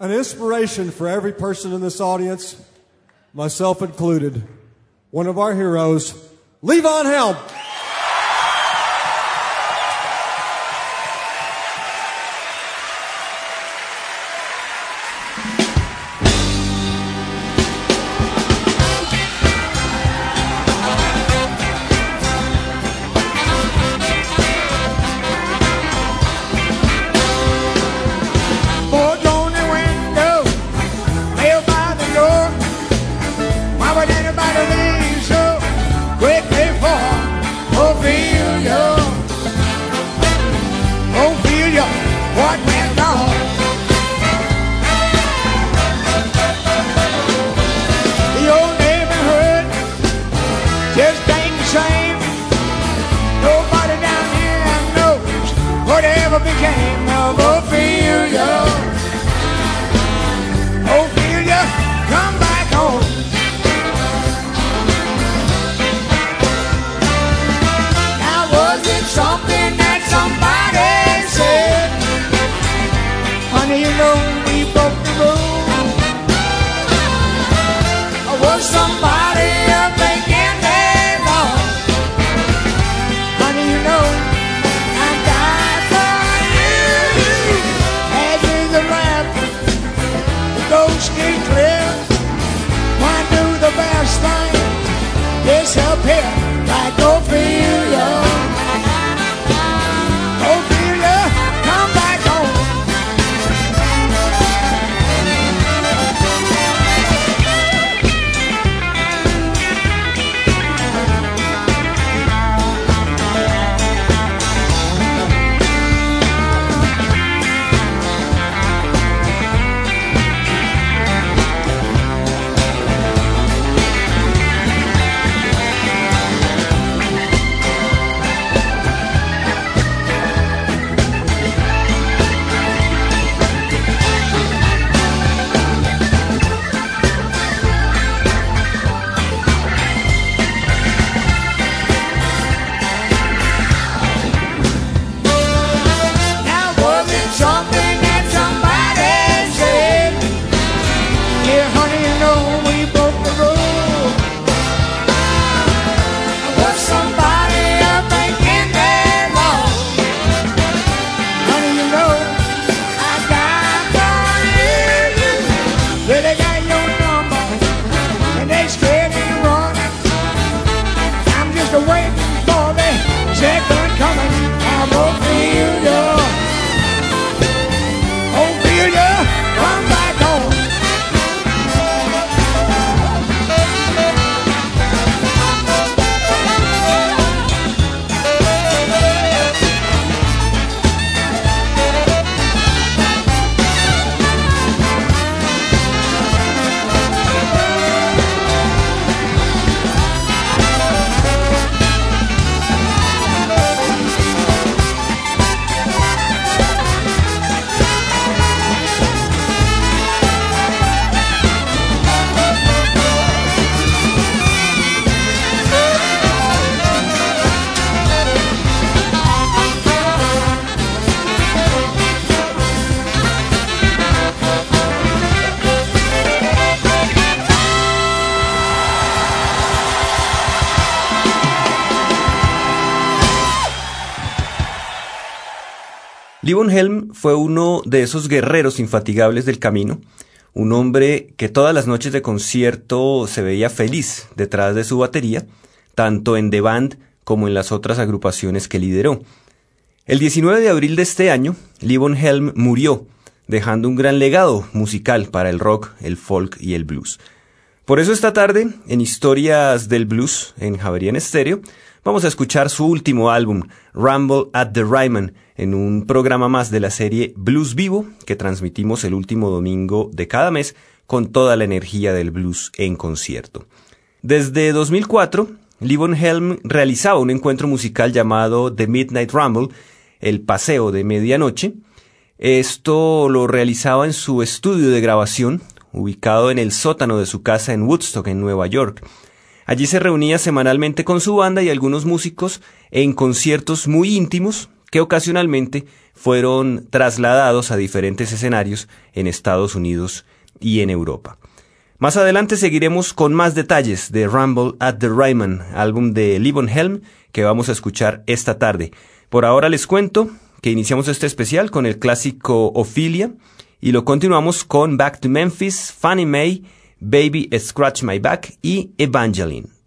An inspiration for every person in this audience, myself included. One of our heroes, Levon Helm. Livon Helm fue uno de esos guerreros infatigables del camino, un hombre que todas las noches de concierto se veía feliz detrás de su batería, tanto en The Band como en las otras agrupaciones que lideró. El 19 de abril de este año, Livon Helm murió, dejando un gran legado musical para el rock, el folk y el blues. Por eso esta tarde, en Historias del Blues, en Javerian Estéreo, vamos a escuchar su último álbum, Rumble at the Ryman, en un programa más de la serie Blues Vivo, que transmitimos el último domingo de cada mes con toda la energía del blues en concierto. Desde 2004, Livon Helm realizaba un encuentro musical llamado The Midnight Rumble, el paseo de medianoche. Esto lo realizaba en su estudio de grabación, ubicado en el sótano de su casa en Woodstock, en Nueva York. Allí se reunía semanalmente con su banda y algunos músicos en conciertos muy íntimos, que ocasionalmente fueron trasladados a diferentes escenarios en Estados Unidos y en Europa. Más adelante seguiremos con más detalles de Rumble at the Ryman, álbum de Livon Helm que vamos a escuchar esta tarde. Por ahora les cuento que iniciamos este especial con el clásico Ophelia y lo continuamos con Back to Memphis, Fanny Mae, Baby Scratch My Back y Evangeline.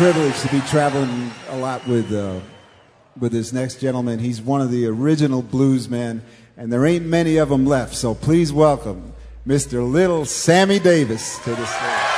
privilege to be traveling a lot with, uh, with this next gentleman. He's one of the original blues men, and there ain't many of them left. So please welcome Mr. Little Sammy Davis to the stage.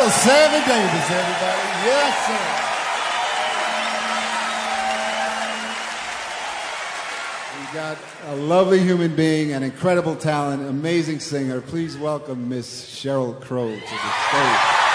That Sammy Davis, everybody. Yes, sir. We got a lovely human being, an incredible talent, amazing singer. Please welcome Miss Sheryl Crow to the stage.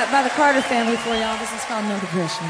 Uh, by, the Carter family for y'all. This is called No Depression.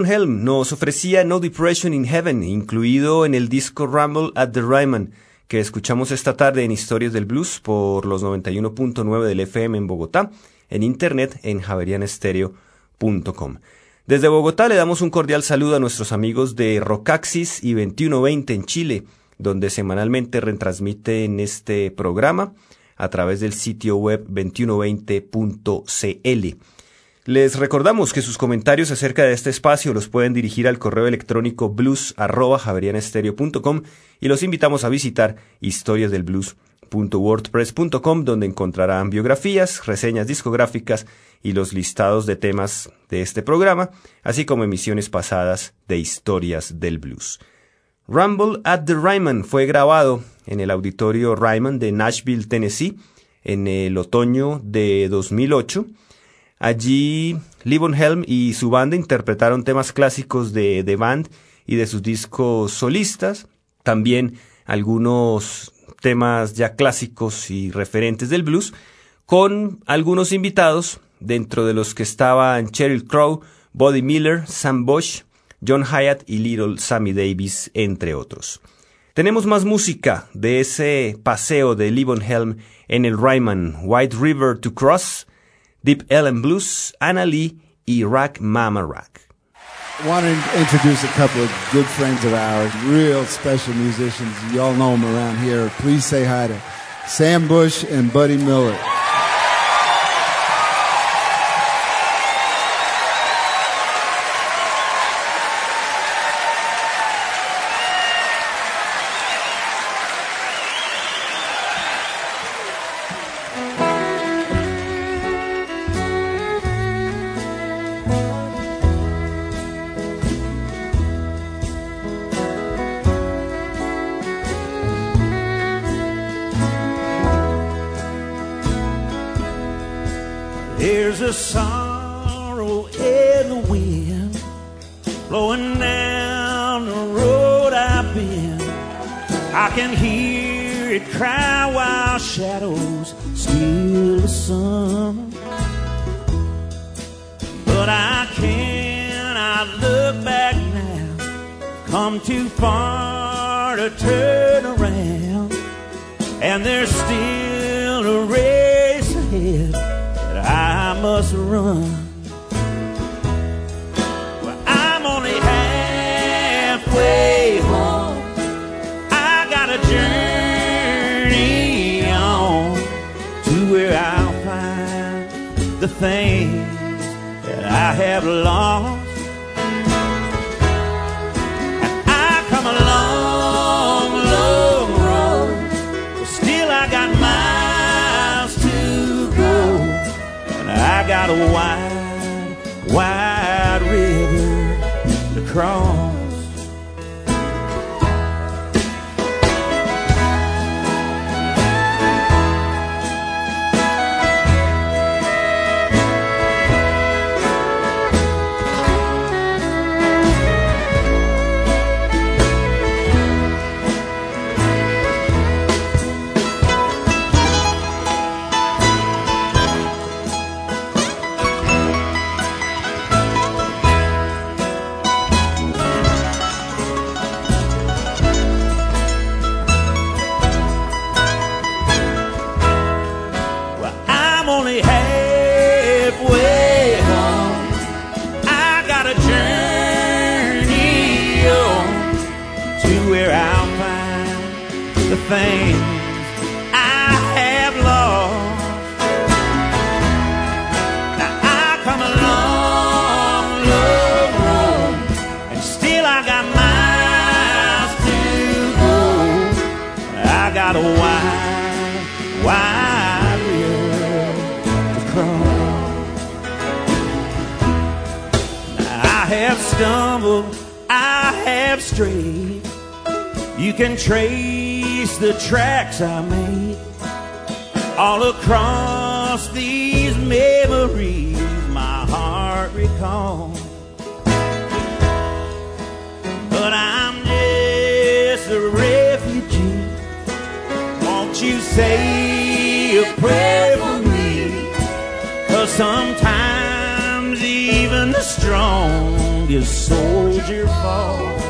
Livon Helm nos ofrecía No Depression in Heaven, incluido en el disco Rumble at the Ryman, que escuchamos esta tarde en Historias del Blues por los 91.9 del FM en Bogotá, en internet en javerianestereo.com. Desde Bogotá le damos un cordial saludo a nuestros amigos de Rocaxis y 2120 en Chile, donde semanalmente retransmiten este programa a través del sitio web 2120.cl. Les recordamos que sus comentarios acerca de este espacio los pueden dirigir al correo electrónico blues@javerianestereo.com y los invitamos a visitar historiasdelblues.wordpress.com donde encontrarán biografías, reseñas discográficas y los listados de temas de este programa, así como emisiones pasadas de Historias del Blues. Rumble at the Ryman fue grabado en el auditorio Ryman de Nashville, Tennessee, en el otoño de 2008 Allí, Livon Helm y su banda interpretaron temas clásicos de The Band y de sus discos solistas, también algunos temas ya clásicos y referentes del blues, con algunos invitados, dentro de los que estaban Cheryl Crow, Buddy Miller, Sam Bosch, John Hyatt y Little Sammy Davis, entre otros. Tenemos más música de ese paseo de Livon Helm en el Ryman, White River to Cross, Deep Elem Blues, Anna Lee y Rag Mama Rag. I want to introduce a couple of good friends of ours, real special musicians. You all know them around here. Please say hi to Sam Bush and Buddy Miller. The things that I have lost. And I come a long, long road, but still I got miles to go. And I got a wide, wide river to cross. Have stumbled, I have strayed. You can trace the tracks I made all across these memories my heart recalls. But I'm just a refugee. Won't you say a prayer sou de irmão.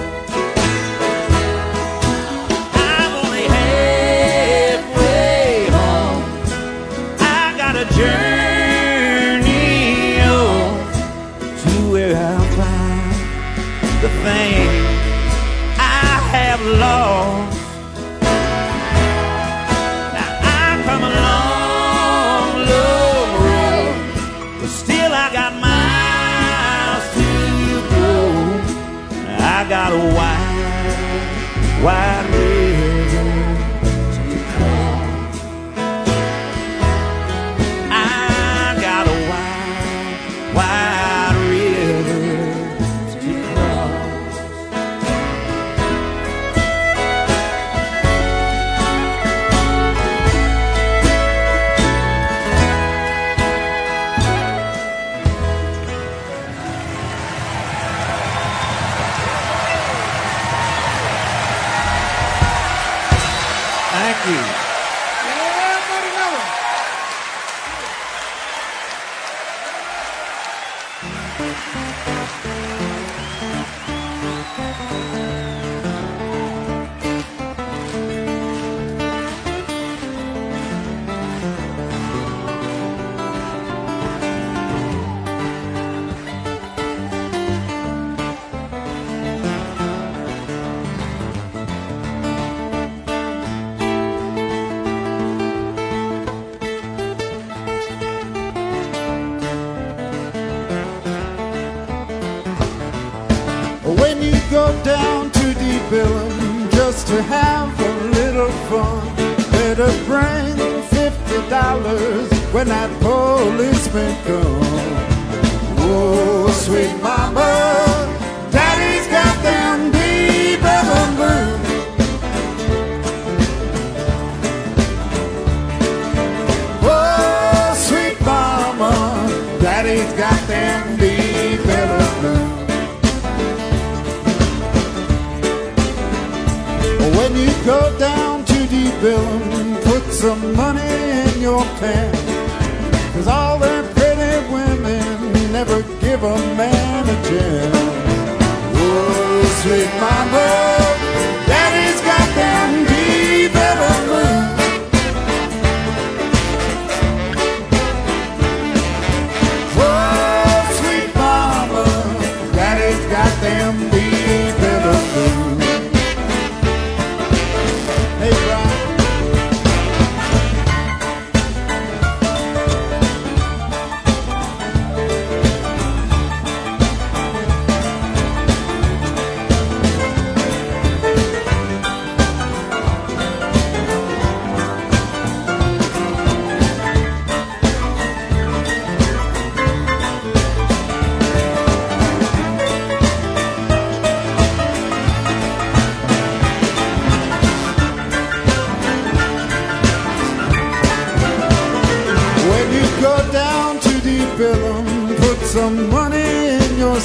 have a little fun. Better bring fifty dollars when that policeman comes. some money in your pants. Cause all them pretty women never give a man a chance. Oh, sweet mama.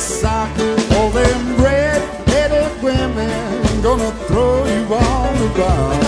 soccer All them red-headed women gonna throw you on the ground.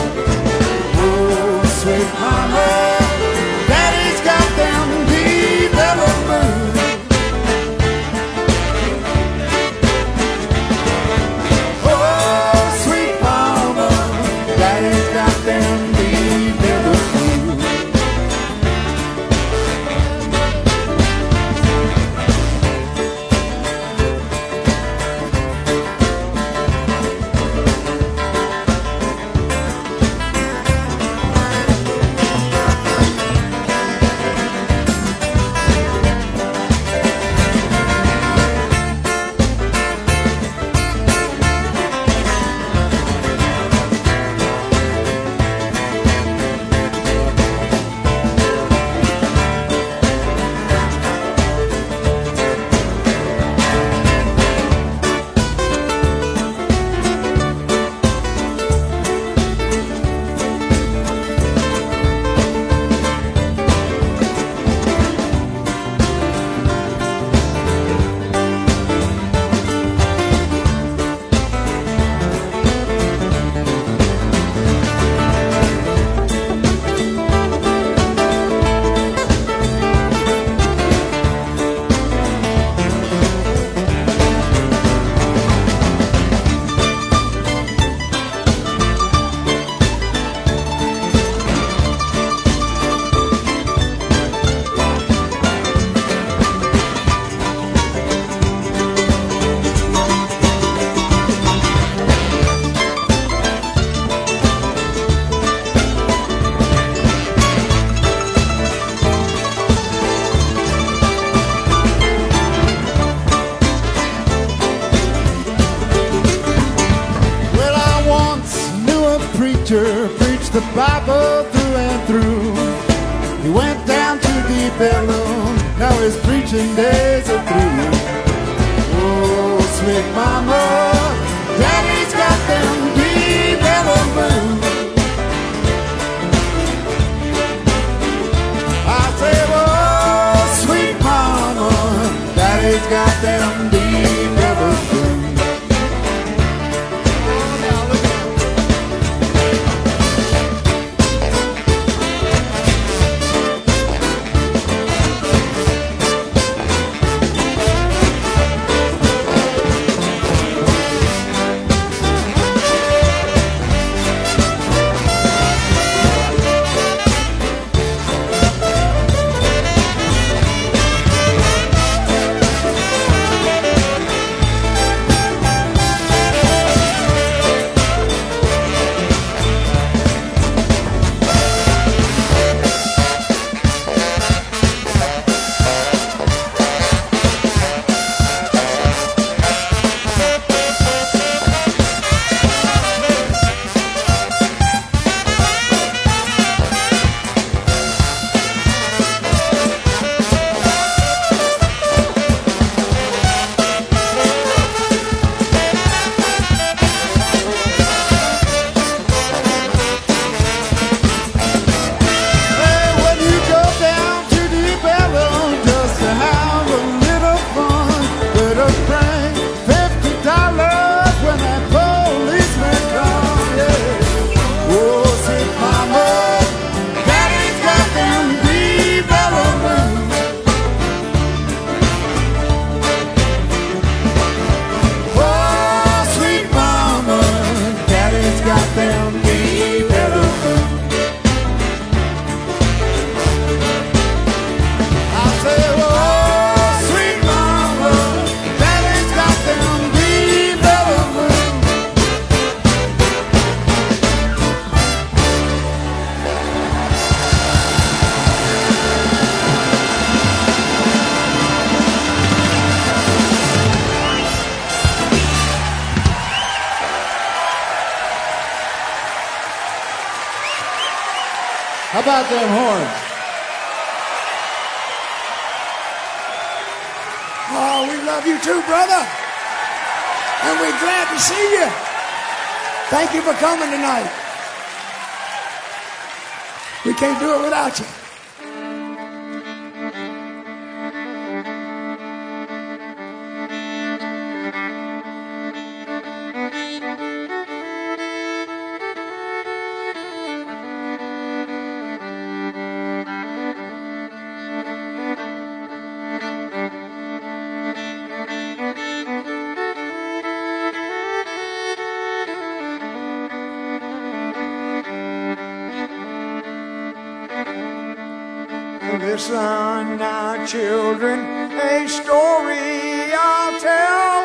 Listen now, children, a story I'll tell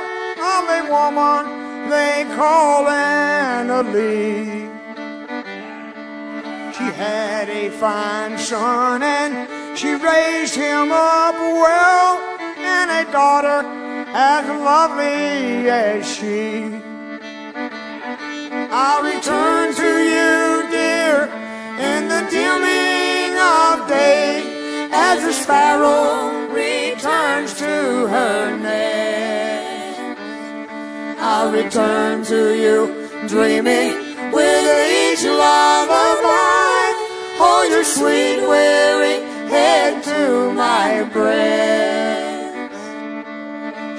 of a woman they call Anna Lee. She had a fine son and she raised him up well, and a daughter as lovely as she. I'll return to you, dear, in the dimming of day as the sparrow returns to her nest. I'll return to you, dreaming with each lullaby. Hold your sweet, weary head to my breast.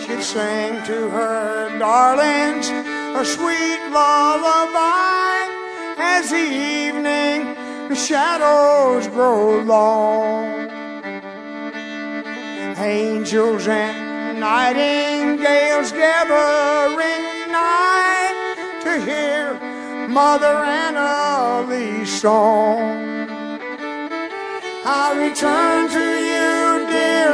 She'd sing to her darlings a sweet lullaby as the evening the shadows grow long. Angels and nightingales gathering night to hear Mother Anna Lee's song. I'll return to you, dear,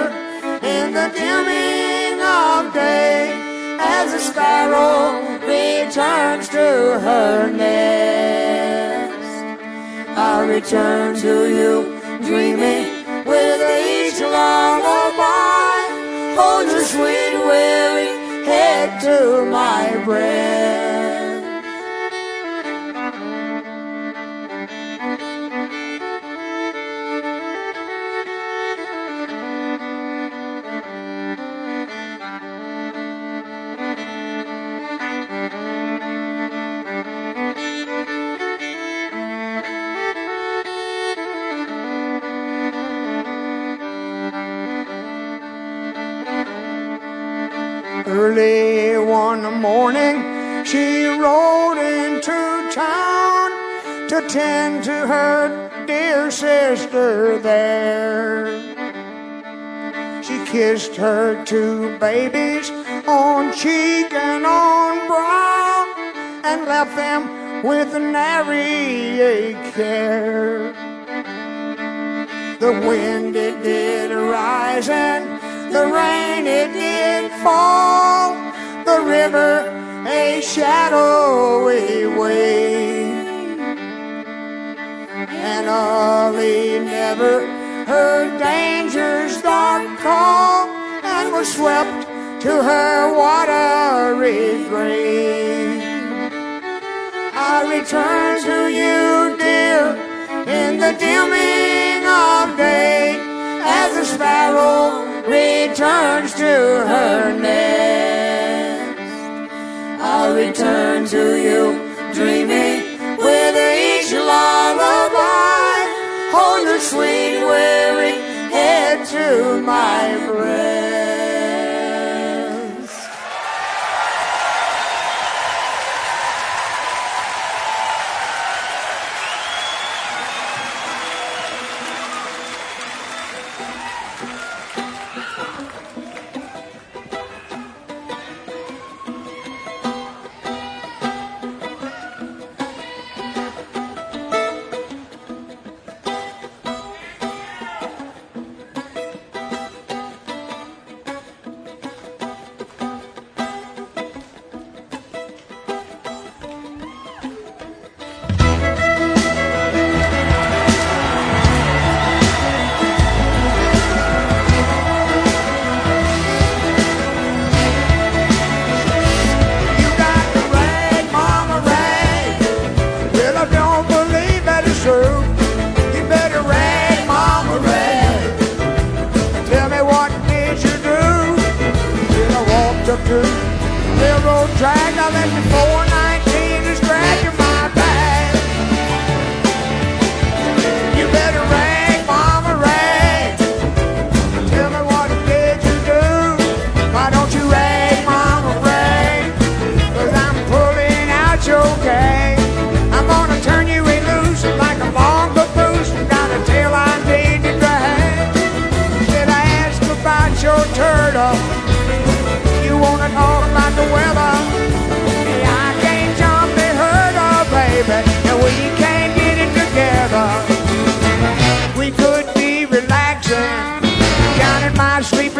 in the dimming of day as a sparrow returns to her nest. I'll return to you, dreaming with each lullaby. My breast. To tend to her dear sister there. She kissed her two babies on cheek and on brow and left them with nary a care. The wind it did rise and the rain it did fall. The river a shadowy wave. And never heard danger's dark call and was swept to her watery grave. I return to you, dear, in the dimming of day as the sparrow returns to her nest. I'll return to you, dreaming Sweet, weary head to my breast. Down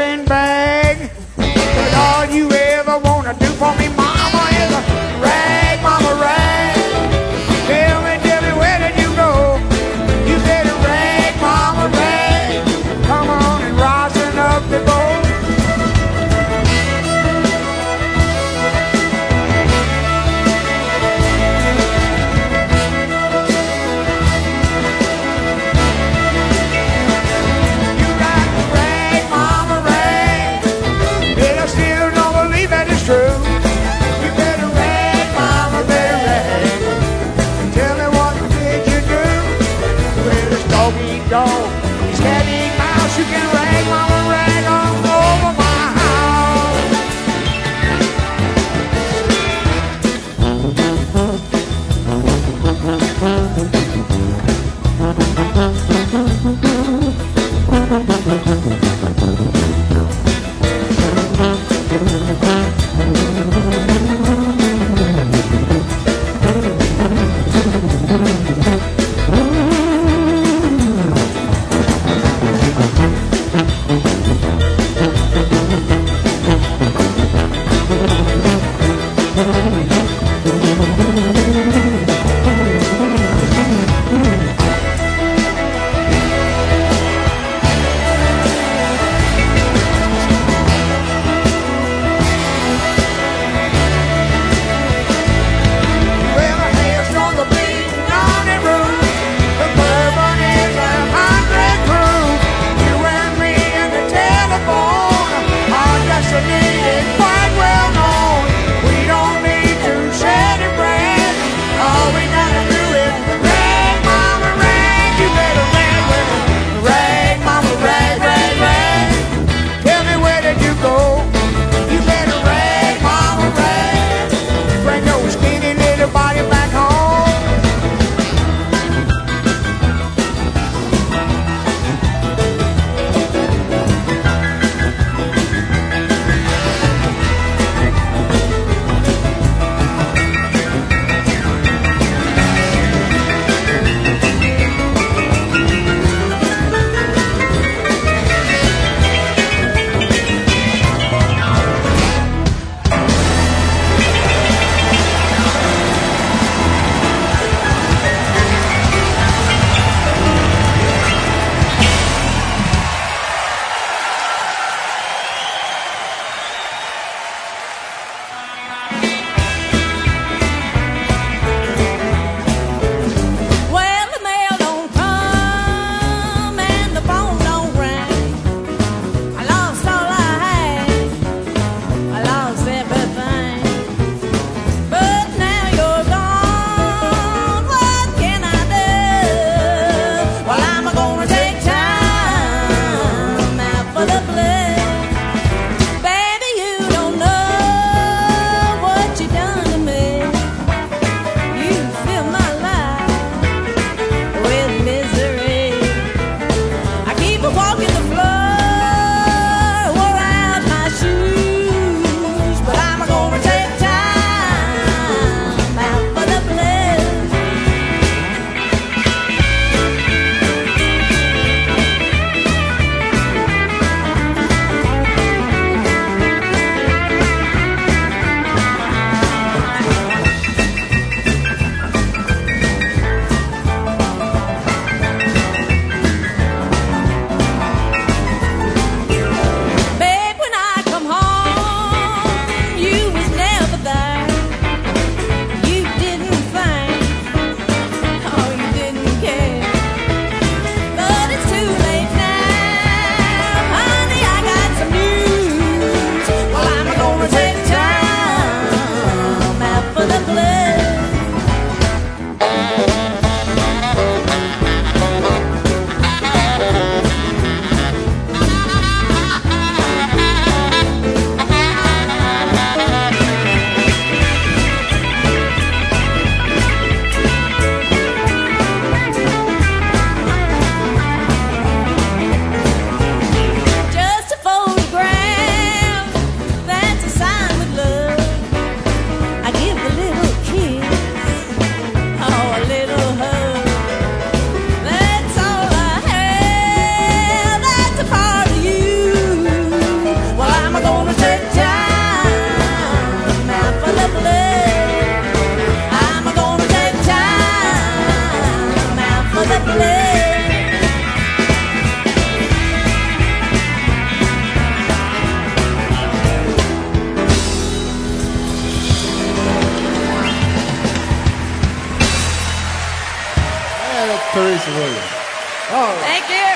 Thank you.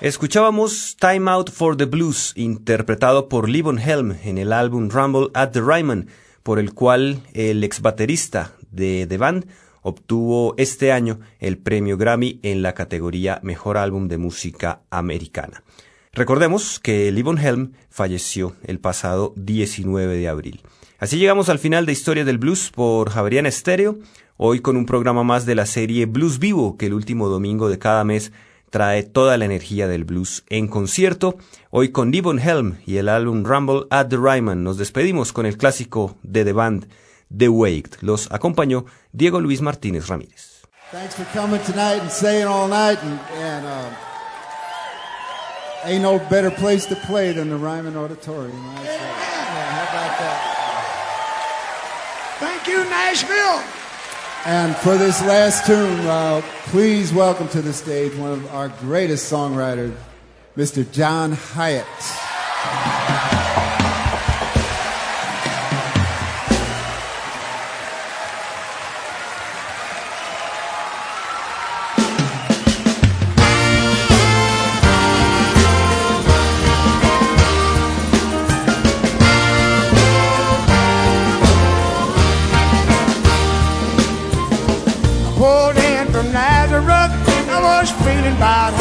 Escuchábamos Time Out for the Blues, interpretado por Levon Helm en el álbum Rumble at the Ryman, por el cual el ex baterista de The Band obtuvo este año el premio Grammy en la categoría Mejor Álbum de Música Americana. Recordemos que Levon Helm falleció el pasado 19 de abril. Así llegamos al final de Historia del Blues por Javeriana Estéreo, hoy con un programa más de la serie Blues Vivo, que el último domingo de cada mes trae toda la energía del blues en concierto. Hoy con Devon Helm y el álbum Rumble at the Ryman nos despedimos con el clásico de The Band, The Waked. Los acompañó Diego Luis Martínez Ramírez. Thanks for coming tonight and staying all night. And, and uh, ain't no better place to play than the Ryman Auditorium. Yeah, how about that? Thank you, Nashville. And for this last tune, uh, please welcome to the stage one of our greatest songwriters, Mr. John Hiatt. About